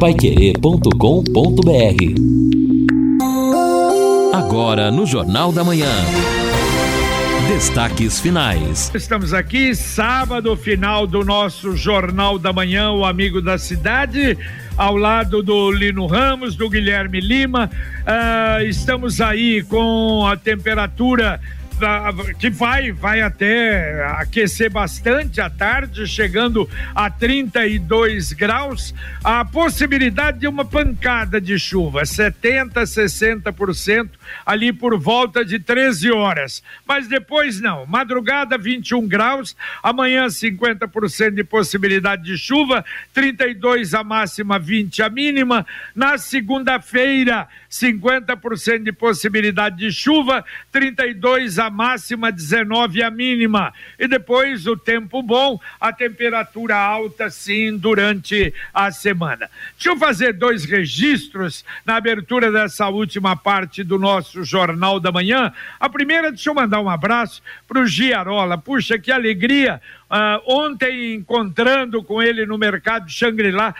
paiquerê.com.br Agora no Jornal da Manhã. Destaques finais. Estamos aqui, sábado, final do nosso Jornal da Manhã, o Amigo da Cidade, ao lado do Lino Ramos, do Guilherme Lima. Uh, estamos aí com a temperatura que vai, vai até aquecer bastante à tarde, chegando a 32 graus. A possibilidade de uma pancada de chuva, 70, 60% ali por volta de 13 horas. Mas depois não. Madrugada 21 graus, amanhã 50% de possibilidade de chuva, 32 a máxima, 20 a mínima. Na segunda-feira, 50% de possibilidade de chuva, 32 a máxima, 19 a mínima. E depois o tempo bom, a temperatura alta sim durante a semana. Deixa eu fazer dois registros na abertura dessa última parte do nosso Jornal da Manhã. A primeira, deixa eu mandar um abraço para o Giarola. Puxa, que alegria! Uh, ontem encontrando com ele no mercado Xangri-Lá,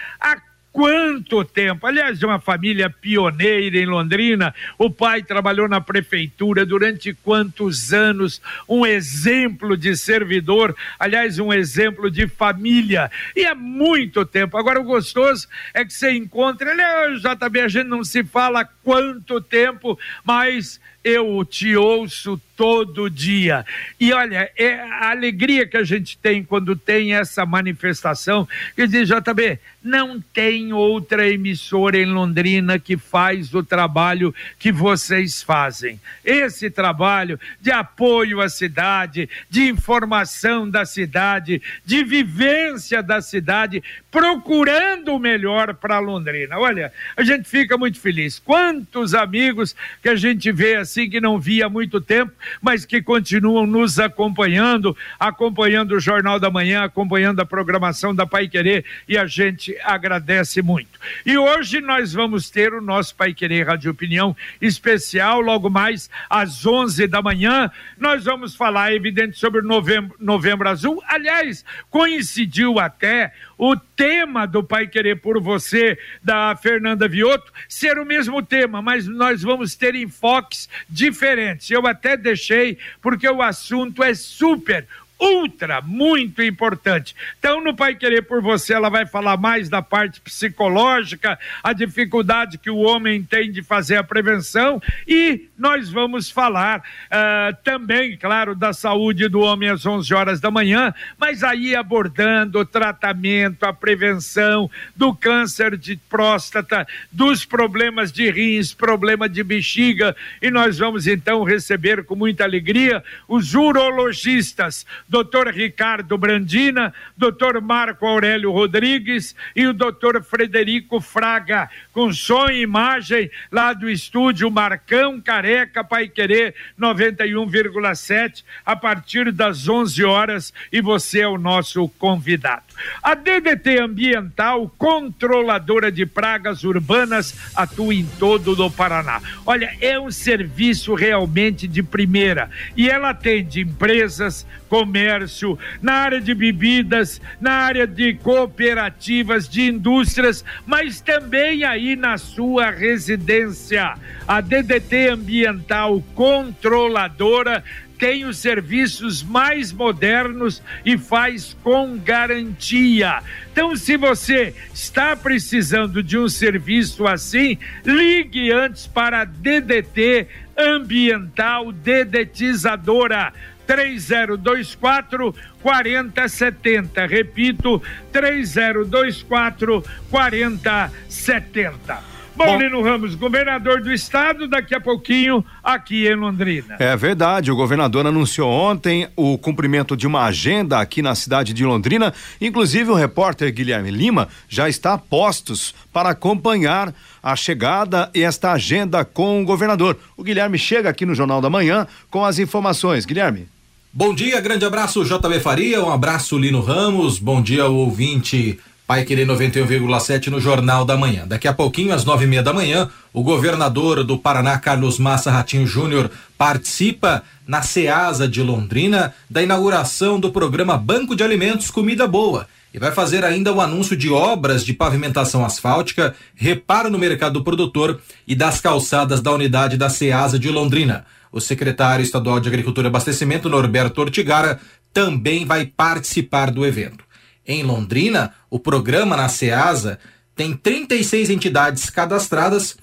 quanto tempo. Aliás, de uma família pioneira em Londrina. O pai trabalhou na prefeitura durante quantos anos? Um exemplo de servidor, aliás, um exemplo de família. E há muito tempo. Agora, o gostoso é que você encontra. Ele é, JB, a gente não se fala quanto tempo, mas eu te ouço todo dia. E olha, é a alegria que a gente tem quando tem essa manifestação, que diz, JB, não tem outra emissora em Londrina que faz o trabalho que vocês fazem. Esse trabalho de apoio à cidade, de informação da cidade, de vivência da cidade, procurando o melhor para Londrina. Olha, a gente fica muito feliz. Quantos amigos que a gente vê assim que não via há muito tempo, mas que continuam nos acompanhando, acompanhando o Jornal da Manhã, acompanhando a programação da Pai Querer e a gente agradece muito. E hoje nós vamos ter o nosso Pai Querer Rádio Opinião especial, logo mais às 11 da manhã. Nós vamos falar, evidente, sobre novembro, novembro Azul. Aliás, coincidiu até o tema do Pai Querer por Você, da Fernanda Vioto, ser o mesmo tema, mas nós vamos ter enfoques diferentes. Eu até deixei, porque o assunto é super ultra, muito importante. Então, no Pai Querer por Você, ela vai falar mais da parte psicológica, a dificuldade que o homem tem de fazer a prevenção e nós vamos falar uh, também, claro, da saúde do homem às 11 horas da manhã, mas aí abordando o tratamento, a prevenção do câncer de próstata, dos problemas de rins, problema de bexiga e nós vamos então receber com muita alegria os urologistas doutor Ricardo Brandina, doutor Marco Aurélio Rodrigues e o doutor Frederico Fraga, com som e imagem lá do estúdio Marcão Careca Pai Querer 91,7 a partir das 11 horas e você é o nosso convidado. A DDT Ambiental, controladora de pragas urbanas, atua em todo o Paraná. Olha, é um serviço realmente de primeira e ela atende empresas, comércio, na área de bebidas, na área de cooperativas, de indústrias, mas também aí na sua residência. A DDT Ambiental Controladora tem os serviços mais modernos e faz com garantia. Então, se você está precisando de um serviço assim, ligue antes para a DDT Ambiental Dedetizadora 3024 4070. Repito, 3024 4070. Paulino Ramos, governador do estado, daqui a pouquinho aqui em Londrina. É verdade, o governador anunciou ontem o cumprimento de uma agenda aqui na cidade de Londrina. Inclusive, o repórter Guilherme Lima já está a postos para acompanhar a chegada e esta agenda com o governador. O Guilherme chega aqui no Jornal da Manhã com as informações. Guilherme. Bom dia, grande abraço JB Faria, um abraço Lino Ramos, bom dia ao ouvinte Pai Querer 91,7 no Jornal da Manhã. Daqui a pouquinho, às nove e meia da manhã, o governador do Paraná, Carlos Massa Ratinho Júnior, participa na Ceasa de Londrina da inauguração do programa Banco de Alimentos Comida Boa. e vai fazer ainda o anúncio de obras de pavimentação asfáltica, reparo no mercado do produtor e das calçadas da unidade da Ceasa de Londrina. O secretário estadual de Agricultura e Abastecimento, Norberto Ortigara, também vai participar do evento. Em Londrina, o programa na Ceasa tem 36 entidades cadastradas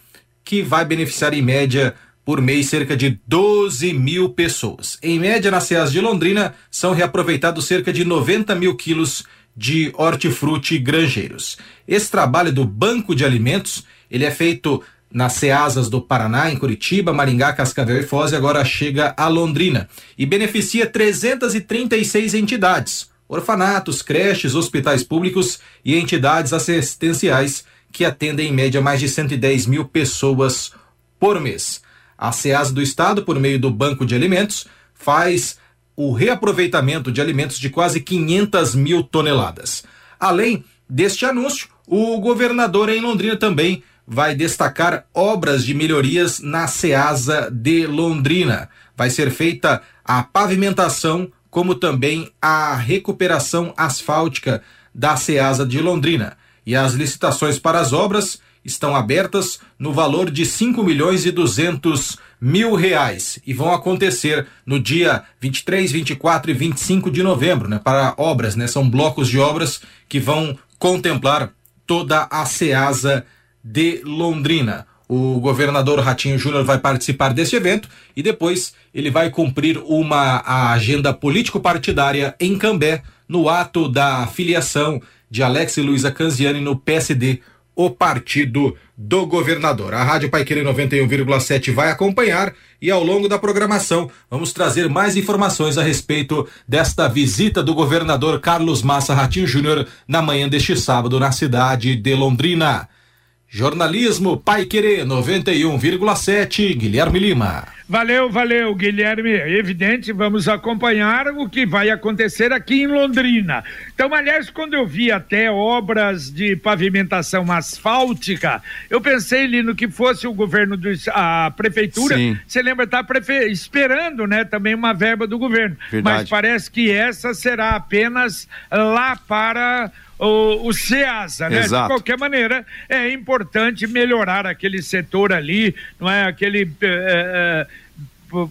que vai beneficiar em média por mês cerca de 12 mil pessoas. Em média, na Ceasa de Londrina, são reaproveitados cerca de 90 mil quilos de hortifruti granjeiros. Esse trabalho do Banco de Alimentos, ele é feito nas Ceasas do Paraná, em Curitiba, Maringá, Cascavel e Foz, e agora chega a Londrina e beneficia 336 entidades, orfanatos, creches, hospitais públicos e entidades assistenciais que atendem em média mais de 110 mil pessoas por mês. A Ceasa do Estado, por meio do Banco de Alimentos, faz o reaproveitamento de alimentos de quase 500 mil toneladas. Além deste anúncio, o governador em Londrina também vai destacar obras de melhorias na Ceasa de Londrina. Vai ser feita a pavimentação, como também a recuperação asfáltica da Ceasa de Londrina. E as licitações para as obras estão abertas no valor de 5 milhões e 200 mil reais e vão acontecer no dia 23, 24 e 25 de novembro, né? Para obras, né? São blocos de obras que vão contemplar toda a Ceasa de Londrina. O governador Ratinho Júnior vai participar deste evento e depois ele vai cumprir uma agenda político-partidária em Cambé, no ato da filiação de Alex e Luísa Canziani no PSD o partido do governador. A Rádio Paiqueira 91,7 vai acompanhar e ao longo da programação vamos trazer mais informações a respeito desta visita do governador Carlos Massa Ratinho Júnior na manhã deste sábado na cidade de Londrina. Jornalismo Pai Querer 91,7, Guilherme Lima. Valeu, valeu, Guilherme. Evidente, vamos acompanhar o que vai acontecer aqui em Londrina. Então, aliás, quando eu vi até obras de pavimentação asfáltica, eu pensei ali no que fosse o governo do a prefeitura. Sim. Você lembra tá prefe... esperando, né, também uma verba do governo. Verdade. Mas parece que essa será apenas lá para o, o SEASA, né? Exato. De qualquer maneira, é importante melhorar aquele setor ali, não é? Aquele. É, é,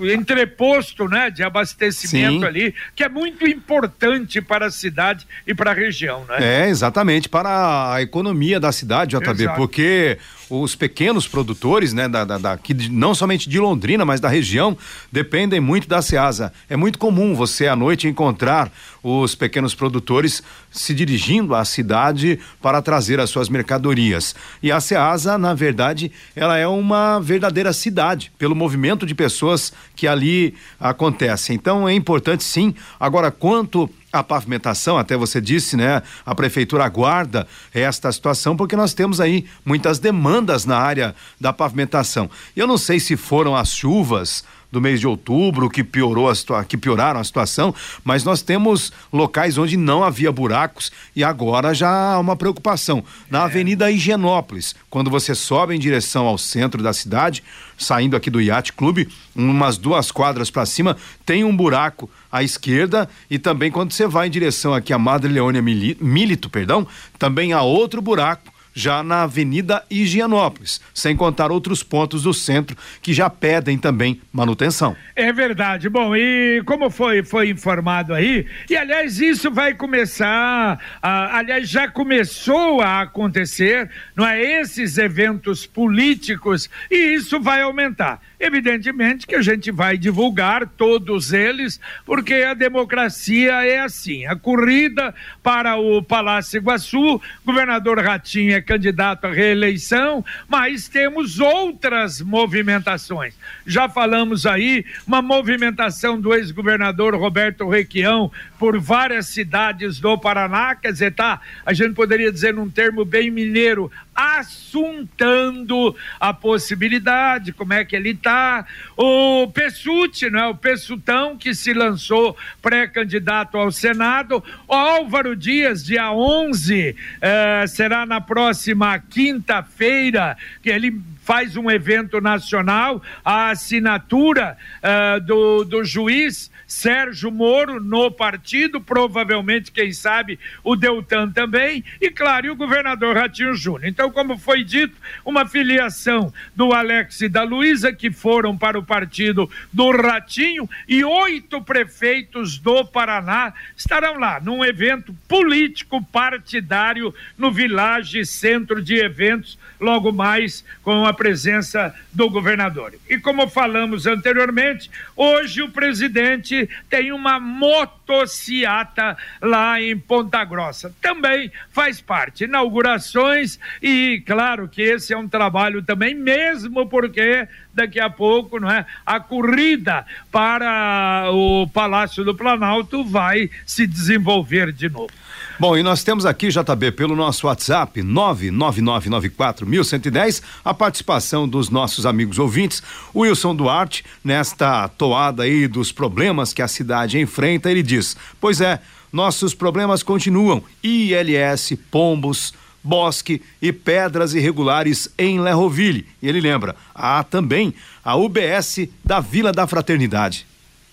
entreposto né, de abastecimento Sim. ali, que é muito importante para a cidade e para a região. Né? É, exatamente, para a economia da cidade, JB, Exato. porque os pequenos produtores, né, da, da, da, não somente de Londrina, mas da região, dependem muito da Ceasa. É muito comum você à noite encontrar os pequenos produtores se dirigindo à cidade para trazer as suas mercadorias. E a Ceasa, na verdade, ela é uma verdadeira cidade, pelo movimento de pessoas que ali acontece. Então é importante sim. Agora, quanto a pavimentação, até você disse, né? A prefeitura aguarda esta situação porque nós temos aí muitas demandas na área da pavimentação. Eu não sei se foram as chuvas do mês de outubro que piorou a que pioraram a situação, mas nós temos locais onde não havia buracos e agora já há uma preocupação. Na é. Avenida Higienópolis, quando você sobe em direção ao centro da cidade, saindo aqui do Yacht Clube, umas duas quadras para cima, tem um buraco à esquerda e também quando você vai em direção aqui a Madre Leônia Milito, perdão, também há outro buraco já na Avenida Higienópolis, sem contar outros pontos do centro que já pedem também manutenção. É verdade. Bom, e como foi foi informado aí, e aliás isso vai começar, aliás já começou a acontecer, não é esses eventos políticos e isso vai aumentar. Evidentemente que a gente vai divulgar todos eles, porque a democracia é assim. A corrida para o Palácio Iguaçu, governador Ratinho é candidato à reeleição, mas temos outras movimentações. Já falamos aí uma movimentação do ex-governador Roberto Requião por várias cidades do Paraná, quer dizer, tá, a gente poderia dizer num termo bem mineiro, assuntando a possibilidade, como é que ele está. O Pessuti, não é? O Pessutão, que se lançou pré-candidato ao Senado. O Álvaro Dias, dia 11, eh, será na próxima quinta-feira, que ele faz um evento nacional, a assinatura uh, do, do juiz Sérgio Moro no partido provavelmente, quem sabe, o Deltan também, e claro, e o governador Ratinho Júnior. Então, como foi dito, uma filiação do Alex e da Luísa, que foram para o partido do Ratinho, e oito prefeitos do Paraná estarão lá, num evento político partidário no Village Centro de Eventos, logo mais com a presença do governador. E como falamos anteriormente, hoje o presidente tem uma motociata lá em Ponta Grossa. Também faz parte, inaugurações e claro que esse é um trabalho também, mesmo porque daqui a pouco, não é? A corrida para o Palácio do Planalto vai se desenvolver de novo. Bom, e nós temos aqui, JB, pelo nosso WhatsApp, 99994-1110, a participação dos nossos amigos ouvintes. Wilson Duarte, nesta toada aí dos problemas que a cidade enfrenta, ele diz: Pois é, nossos problemas continuam. ILS, pombos, bosque e pedras irregulares em Lerroville. E ele lembra: há também a UBS da Vila da Fraternidade.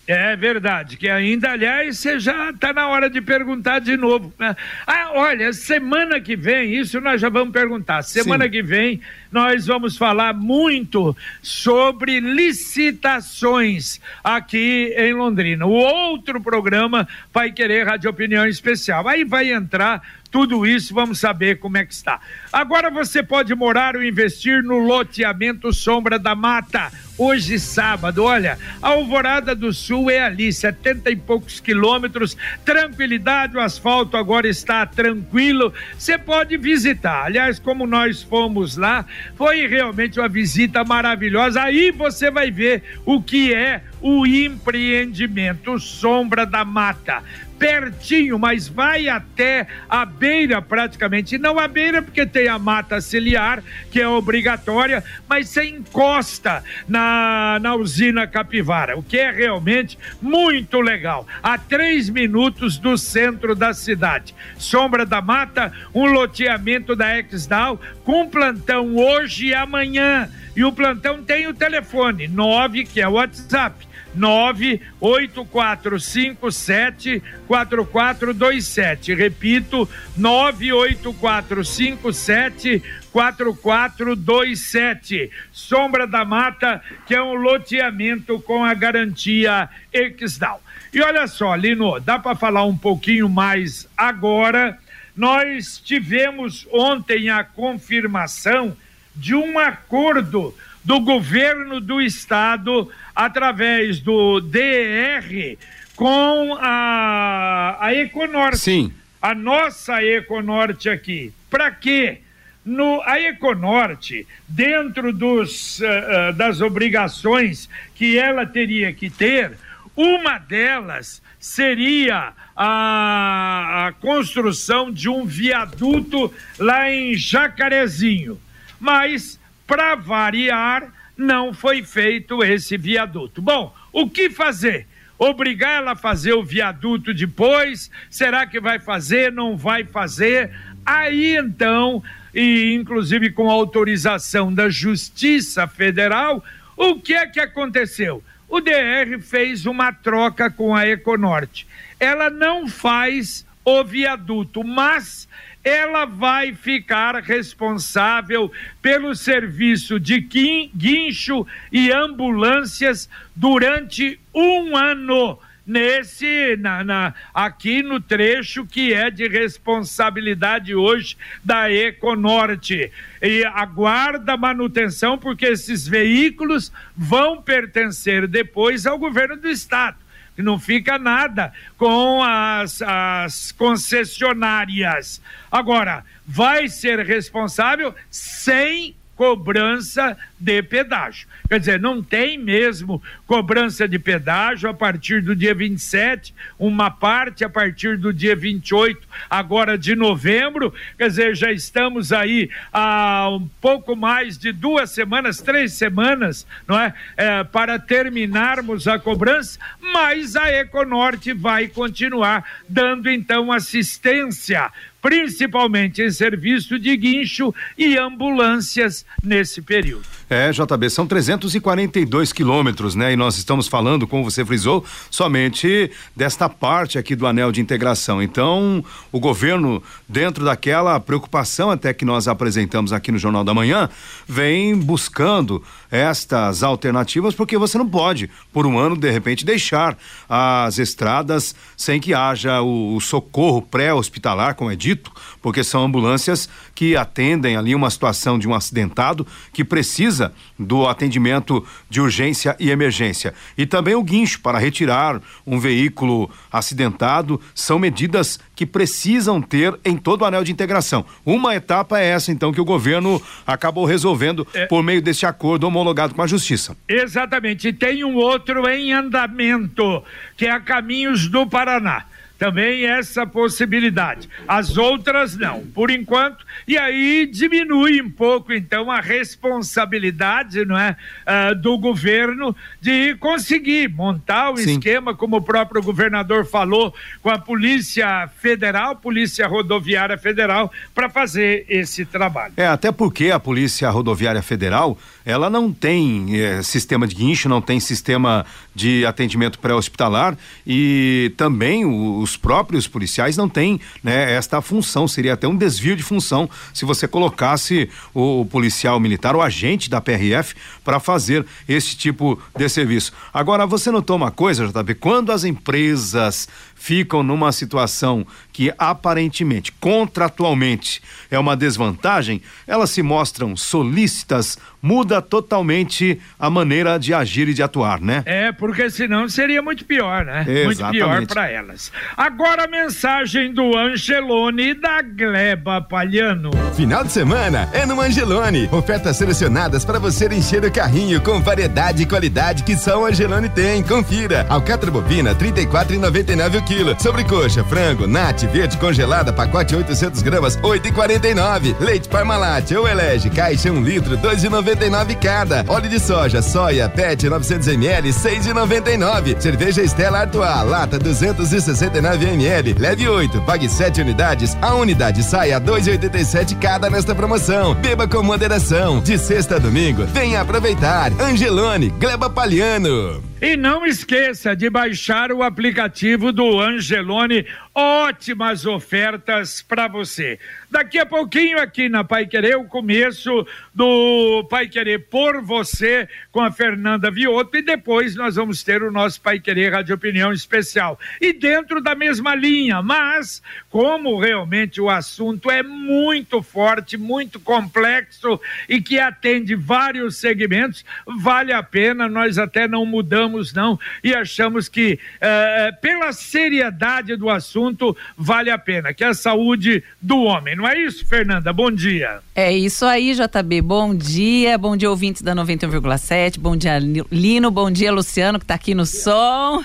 É verdade, que ainda, aliás, você já está na hora de perguntar de novo. Né? Ah, olha, semana que vem, isso nós já vamos perguntar. Semana Sim. que vem nós vamos falar muito sobre licitações aqui em Londrina. O outro programa vai querer Rádio Opinião Especial. Aí vai entrar tudo isso, vamos saber como é que está. Agora você pode morar ou investir no loteamento Sombra da Mata. Hoje, sábado, olha, a Alvorada do Sul é ali, setenta e poucos quilômetros, tranquilidade, o asfalto agora está tranquilo, você pode visitar. Aliás, como nós fomos lá, foi realmente uma visita maravilhosa. Aí você vai ver o que é o empreendimento Sombra da Mata pertinho, mas vai até a beira praticamente. Não a beira, porque tem a mata ciliar, que é obrigatória, mas você encosta na, na usina Capivara, o que é realmente muito legal. A três minutos do centro da cidade. Sombra da Mata, um loteamento da Exdal, com plantão hoje e amanhã. E o plantão tem o telefone 9, que é o WhatsApp 98457 4427. Repito, 98457 4427. Sombra da Mata, que é um loteamento com a garantia Exdal. E olha só, Lino, dá para falar um pouquinho mais agora. Nós tivemos ontem a confirmação de um acordo do governo do estado através do DR com a, a Econorte. Sim. A nossa Econorte aqui. Para quê? No, a Econorte, dentro dos, uh, das obrigações que ela teria que ter, uma delas seria a, a construção de um viaduto lá em Jacarezinho. Mas, para variar, não foi feito esse viaduto. Bom, o que fazer? Obrigar ela a fazer o viaduto depois? Será que vai fazer? Não vai fazer? Aí então, e inclusive com autorização da Justiça Federal, o que é que aconteceu? O DR fez uma troca com a Econorte. Ela não faz o viaduto, mas ela vai ficar responsável pelo serviço de guincho e ambulâncias durante um ano. Nesse na, na, aqui no trecho que é de responsabilidade hoje da Econorte. E aguarda manutenção porque esses veículos vão pertencer depois ao governo do estado não fica nada com as, as concessionárias. Agora, vai ser responsável sem cobrança de pedágio. Quer dizer, não tem mesmo cobrança de pedágio a partir do dia 27, uma parte a partir do dia 28, agora de novembro. Quer dizer, já estamos aí há um pouco mais de duas semanas, três semanas, não é? é para terminarmos a cobrança, mas a Econorte vai continuar dando então assistência principalmente em serviço de guincho e ambulâncias nesse período. É, É, JB, são 342 quilômetros, né? E nós estamos falando, como você frisou, somente desta parte aqui do anel de integração. Então, o governo, dentro daquela preocupação até que nós apresentamos aqui no Jornal da Manhã, vem buscando estas alternativas, porque você não pode, por um ano, de repente, deixar as estradas sem que haja o, o socorro pré-hospitalar, como é dito, porque são ambulâncias que atendem ali uma situação de um acidentado que precisa do atendimento de urgência e emergência. E também o guincho para retirar um veículo acidentado são medidas que precisam ter em todo o anel de integração. Uma etapa é essa, então, que o governo acabou resolvendo é. por meio desse acordo homologado com a Justiça. Exatamente. E tem um outro em andamento, que é a Caminhos do Paraná também essa possibilidade. As outras não, por enquanto, e aí diminui um pouco então a responsabilidade, não é, uh, do governo de conseguir montar o Sim. esquema, como o próprio governador falou, com a Polícia Federal, Polícia Rodoviária Federal, para fazer esse trabalho. É, até porque a Polícia Rodoviária Federal, ela não tem é, sistema de guincho, não tem sistema de atendimento pré-hospitalar e também os próprios policiais não têm né, esta função, seria até um desvio de função se você colocasse o, o policial militar, o agente da PRF, para fazer esse tipo de serviço. Agora, você notou uma coisa, JB? Quando as empresas ficam numa situação que aparentemente, contratualmente, é uma desvantagem, elas se mostram solícitas, muda totalmente a maneira de agir e de atuar, né? É, porque senão seria muito pior, né? Exatamente. Muito pior para elas. Agora a mensagem do Angelone da Gleba Palhano. Final de semana é no Angelone. Ofertas selecionadas para você encher o carrinho com variedade e qualidade que só o Angelone tem. Confira. Alcatra bovina 34,99 o quilo. Sobrecoxa, frango, nate verde congelada, pacote 800 gramas, 8,49. Leite Parmalat ou Elege, caixa 1 um litro, 2,99 cada. Óleo de soja, soia, PET 900 ml, 6,99. Cerveja Estela Artois, lata 269 ml, leve 8, pague 7 unidades. A unidade sai a 2,87 cada nesta promoção. Beba com moderação. De sexta a domingo, venha aproveitar. Angelone, Gleba Palhano. E não esqueça de baixar o aplicativo do Angelone ótimas ofertas para você. Daqui a pouquinho aqui na Pai Querer, o começo do Pai Querer por você com a Fernanda Vioto e depois nós vamos ter o nosso Pai Querer Rádio Opinião especial. E dentro da mesma linha, mas como realmente o assunto é muito forte, muito complexo e que atende vários segmentos, vale a pena, nós até não mudamos não e achamos que eh, pela seriedade do assunto assunto vale a pena, que é a saúde do homem. Não é isso, Fernanda? Bom dia. É isso aí, JB. Bom dia, bom dia, ouvintes da 91,7. Bom dia, Lino. Bom dia, Luciano, que está aqui no som.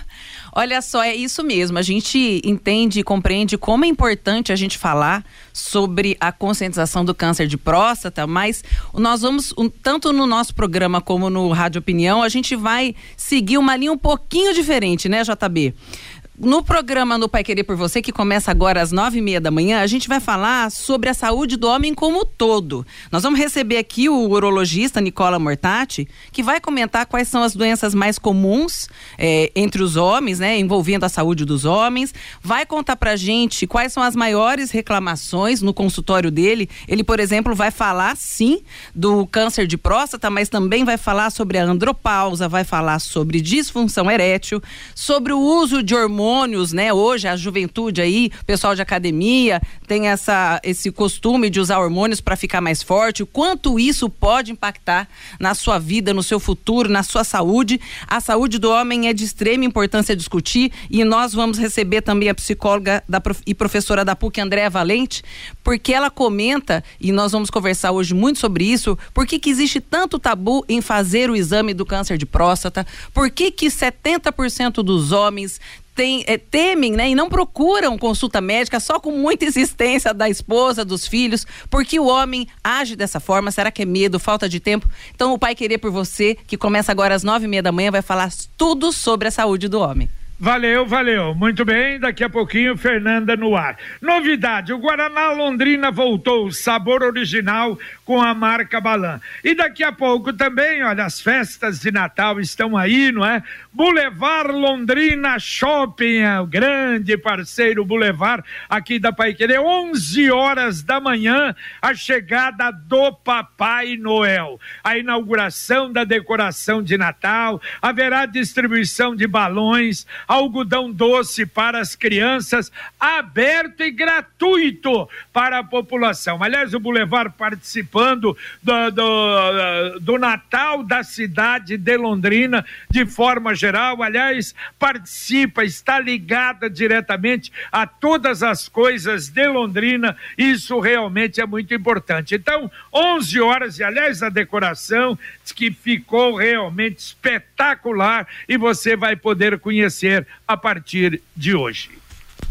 Olha só, é isso mesmo. A gente entende e compreende como é importante a gente falar sobre a conscientização do câncer de próstata, mas nós vamos, tanto no nosso programa como no Rádio Opinião, a gente vai seguir uma linha um pouquinho diferente, né, JB? No programa No Pai Querer por Você, que começa agora às nove e meia da manhã, a gente vai falar sobre a saúde do homem como todo. Nós vamos receber aqui o urologista Nicola Mortati, que vai comentar quais são as doenças mais comuns é, entre os homens, né, envolvendo a saúde dos homens. Vai contar pra gente quais são as maiores reclamações no consultório dele. Ele, por exemplo, vai falar sim do câncer de próstata, mas também vai falar sobre a andropausa, vai falar sobre disfunção erétil, sobre o uso de hormônios hormônios, né? Hoje a juventude aí, pessoal de academia tem essa esse costume de usar hormônios para ficar mais forte. O quanto isso pode impactar na sua vida, no seu futuro, na sua saúde? A saúde do homem é de extrema importância discutir e nós vamos receber também a psicóloga da, e professora da PUC, Andréa Valente, porque ela comenta e nós vamos conversar hoje muito sobre isso. Por que, que existe tanto tabu em fazer o exame do câncer de próstata? Por que que 70% dos homens é, temem né, e não procuram consulta médica só com muita insistência da esposa, dos filhos, porque o homem age dessa forma. Será que é medo, falta de tempo? Então, o Pai Querer por Você, que começa agora às nove e meia da manhã, vai falar tudo sobre a saúde do homem. Valeu, valeu. Muito bem, daqui a pouquinho Fernanda no ar. Novidade, o Guaraná Londrina voltou, sabor original com a marca Balan. E daqui a pouco também, olha, as festas de Natal estão aí, não é? Boulevard Londrina Shopping, é o grande parceiro Boulevard aqui da Paiquerê, 11 horas da manhã, a chegada do Papai Noel. A inauguração da decoração de Natal, haverá distribuição de balões, algodão doce para as crianças, aberto e gratuito para a população. Aliás, o Boulevard participando do, do, do Natal da cidade de Londrina de forma geral. Aliás, participa, está ligada diretamente a todas as coisas de Londrina. Isso realmente é muito importante. Então, 11 horas, e aliás, a decoração que ficou realmente espetacular e você vai poder conhecer a partir de hoje.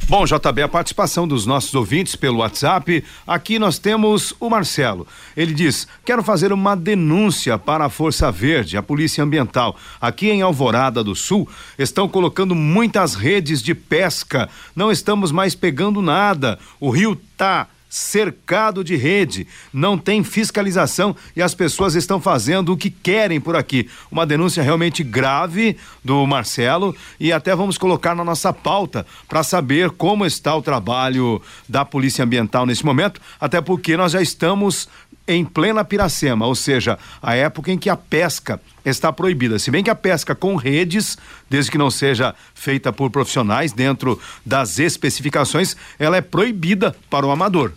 Bom, JB, a participação dos nossos ouvintes pelo WhatsApp. Aqui nós temos o Marcelo. Ele diz: Quero fazer uma denúncia para a Força Verde, a Polícia Ambiental. Aqui em Alvorada do Sul, estão colocando muitas redes de pesca. Não estamos mais pegando nada. O rio tá cercado de rede, não tem fiscalização e as pessoas estão fazendo o que querem por aqui. Uma denúncia realmente grave do Marcelo e até vamos colocar na nossa pauta para saber como está o trabalho da Polícia Ambiental nesse momento, até porque nós já estamos em plena Piracema, ou seja, a época em que a pesca está proibida. Se bem que a pesca com redes, desde que não seja feita por profissionais dentro das especificações, ela é proibida para o amador.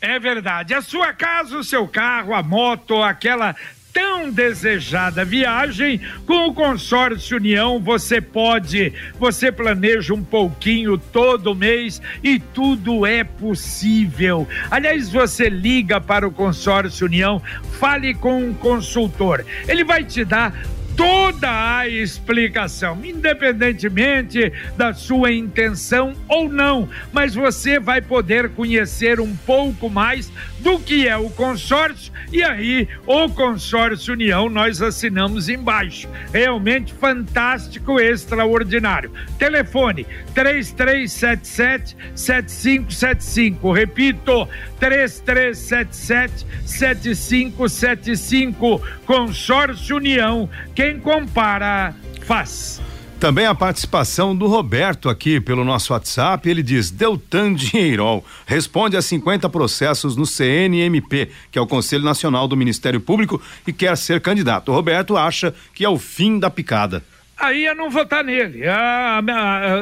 É verdade. A sua casa, o seu carro, a moto, aquela tão desejada viagem com o consórcio União você pode você planeja um pouquinho todo mês e tudo é possível. Aliás você liga para o consórcio União fale com um consultor. Ele vai te dar toda a explicação, independentemente da sua intenção ou não, mas você vai poder conhecer um pouco mais do que é o consórcio e aí o consórcio União nós assinamos embaixo. Realmente fantástico, extraordinário. Telefone 3377 7575. Repito, 3377 7575. Consórcio União. Quem compara, faz. Também a participação do Roberto aqui pelo nosso WhatsApp. Ele diz: Deltan Dinheirol responde a 50 processos no CNMP, que é o Conselho Nacional do Ministério Público, e quer ser candidato. O Roberto acha que é o fim da picada aí é não votar nele. Ah,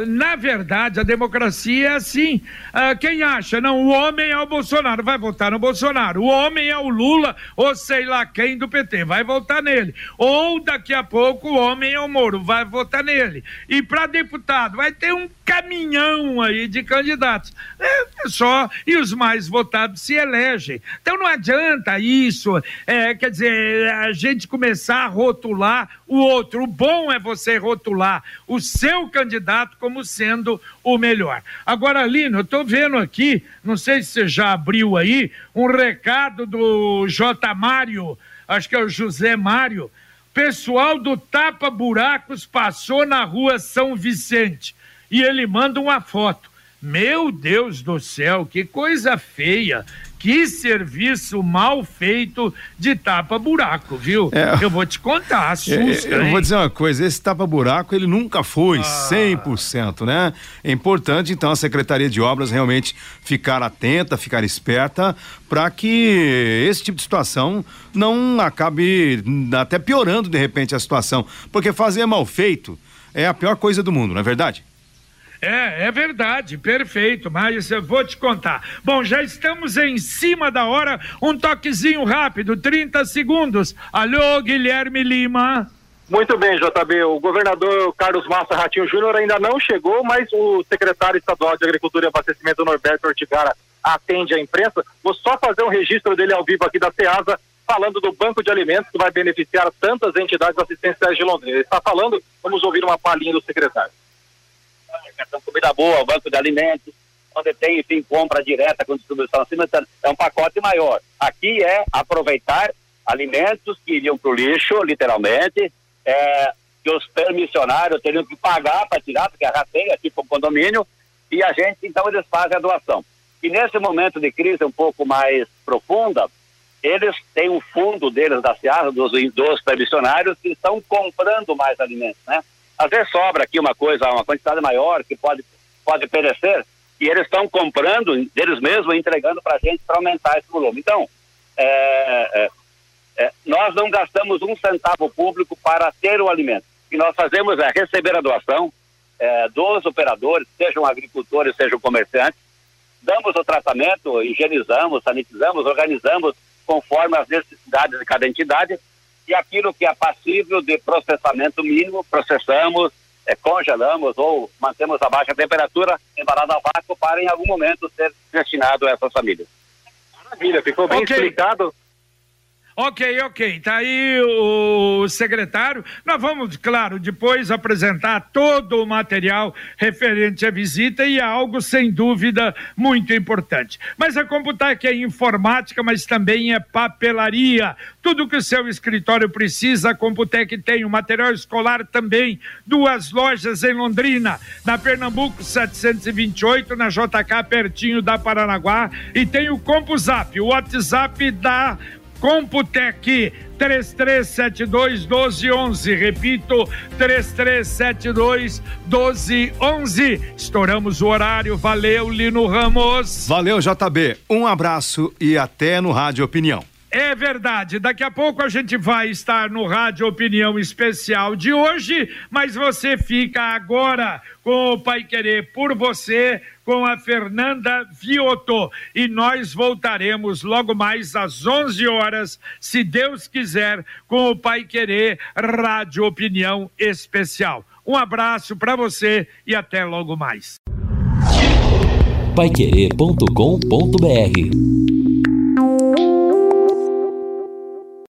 na verdade, a democracia é assim. Ah, quem acha, não, o homem é o Bolsonaro, vai votar no Bolsonaro. O homem é o Lula, ou sei lá quem do PT, vai votar nele. Ou daqui a pouco o homem é o Moro, vai votar nele. E para deputado, vai ter um caminhão aí de candidatos. É, é, só, e os mais votados se elegem. Então não adianta isso, é, quer dizer, a gente começar a rotular o outro. O bom é você rotular o seu candidato como sendo o melhor. Agora, Lino, eu estou vendo aqui, não sei se você já abriu aí, um recado do J. Mário, acho que é o José Mário. Pessoal do Tapa Buracos passou na rua São Vicente e ele manda uma foto. Meu Deus do céu, que coisa feia. Que serviço mal feito de tapa-buraco, viu? É, eu vou te contar, assusta, é, Eu hein? vou dizer uma coisa, esse tapa-buraco ele nunca foi ah. 100%, né? É importante então a Secretaria de Obras realmente ficar atenta, ficar esperta para que esse tipo de situação não acabe até piorando de repente a situação, porque fazer mal feito é a pior coisa do mundo, não é verdade? É, é verdade, perfeito, mas eu vou te contar. Bom, já estamos em cima da hora, um toquezinho rápido, 30 segundos. Alô, Guilherme Lima. Muito bem, JB. O governador Carlos Massa Ratinho Júnior ainda não chegou, mas o secretário estadual de Agricultura e Abastecimento, Norberto Ortigara, atende a imprensa. Vou só fazer um registro dele ao vivo aqui da SEASA, falando do banco de alimentos que vai beneficiar tantas entidades assistenciais de Londrina. Ele está falando, vamos ouvir uma palhinha do secretário de comida boa, banco de alimentos, onde tem, enfim, compra direta com distribuição acima, é um pacote maior. Aqui é aproveitar alimentos que iriam para o lixo, literalmente, é, que os permissionários teriam que pagar para tirar, porque é rateia, tipo condomínio, e a gente, então, eles fazem a doação. E nesse momento de crise um pouco mais profunda, eles têm um fundo deles da Seara, dos, dos permissionários, que estão comprando mais alimentos, né? Às vezes sobra aqui uma coisa, uma quantidade maior que pode, pode perecer, e eles estão comprando, eles mesmos entregando para a gente para aumentar esse volume. Então, é, é, é, nós não gastamos um centavo público para ter o alimento. O que nós fazemos é receber a doação é, dos operadores, sejam agricultores, sejam comerciantes, damos o tratamento, higienizamos, sanitizamos, organizamos conforme as necessidades de cada entidade e aquilo que é passível de processamento mínimo, processamos, é, congelamos ou mantemos a baixa temperatura embalado a vácuo para em algum momento ser destinado a essas famílias. Maravilha, ficou bem okay. explicado. Ok, ok. Tá aí o secretário. Nós vamos, claro, depois apresentar todo o material referente à visita e é algo, sem dúvida, muito importante. Mas a Computec é informática, mas também é papelaria. Tudo que o seu escritório precisa, a Computec tem. O material escolar também. Duas lojas em Londrina, na Pernambuco 728, na JK, pertinho da Paranaguá. E tem o CompuZap, o WhatsApp da Computec 3372 1211. Repito, 3372 1211. Estouramos o horário. Valeu, Lino Ramos. Valeu, JB. Um abraço e até no Rádio Opinião. É verdade. Daqui a pouco a gente vai estar no Rádio Opinião Especial de hoje, mas você fica agora com o Pai Querer por você, com a Fernanda Vioto. E nós voltaremos logo mais às 11 horas, se Deus quiser, com o Pai Querer Rádio Opinião Especial. Um abraço para você e até logo mais. Paiquerê.com.br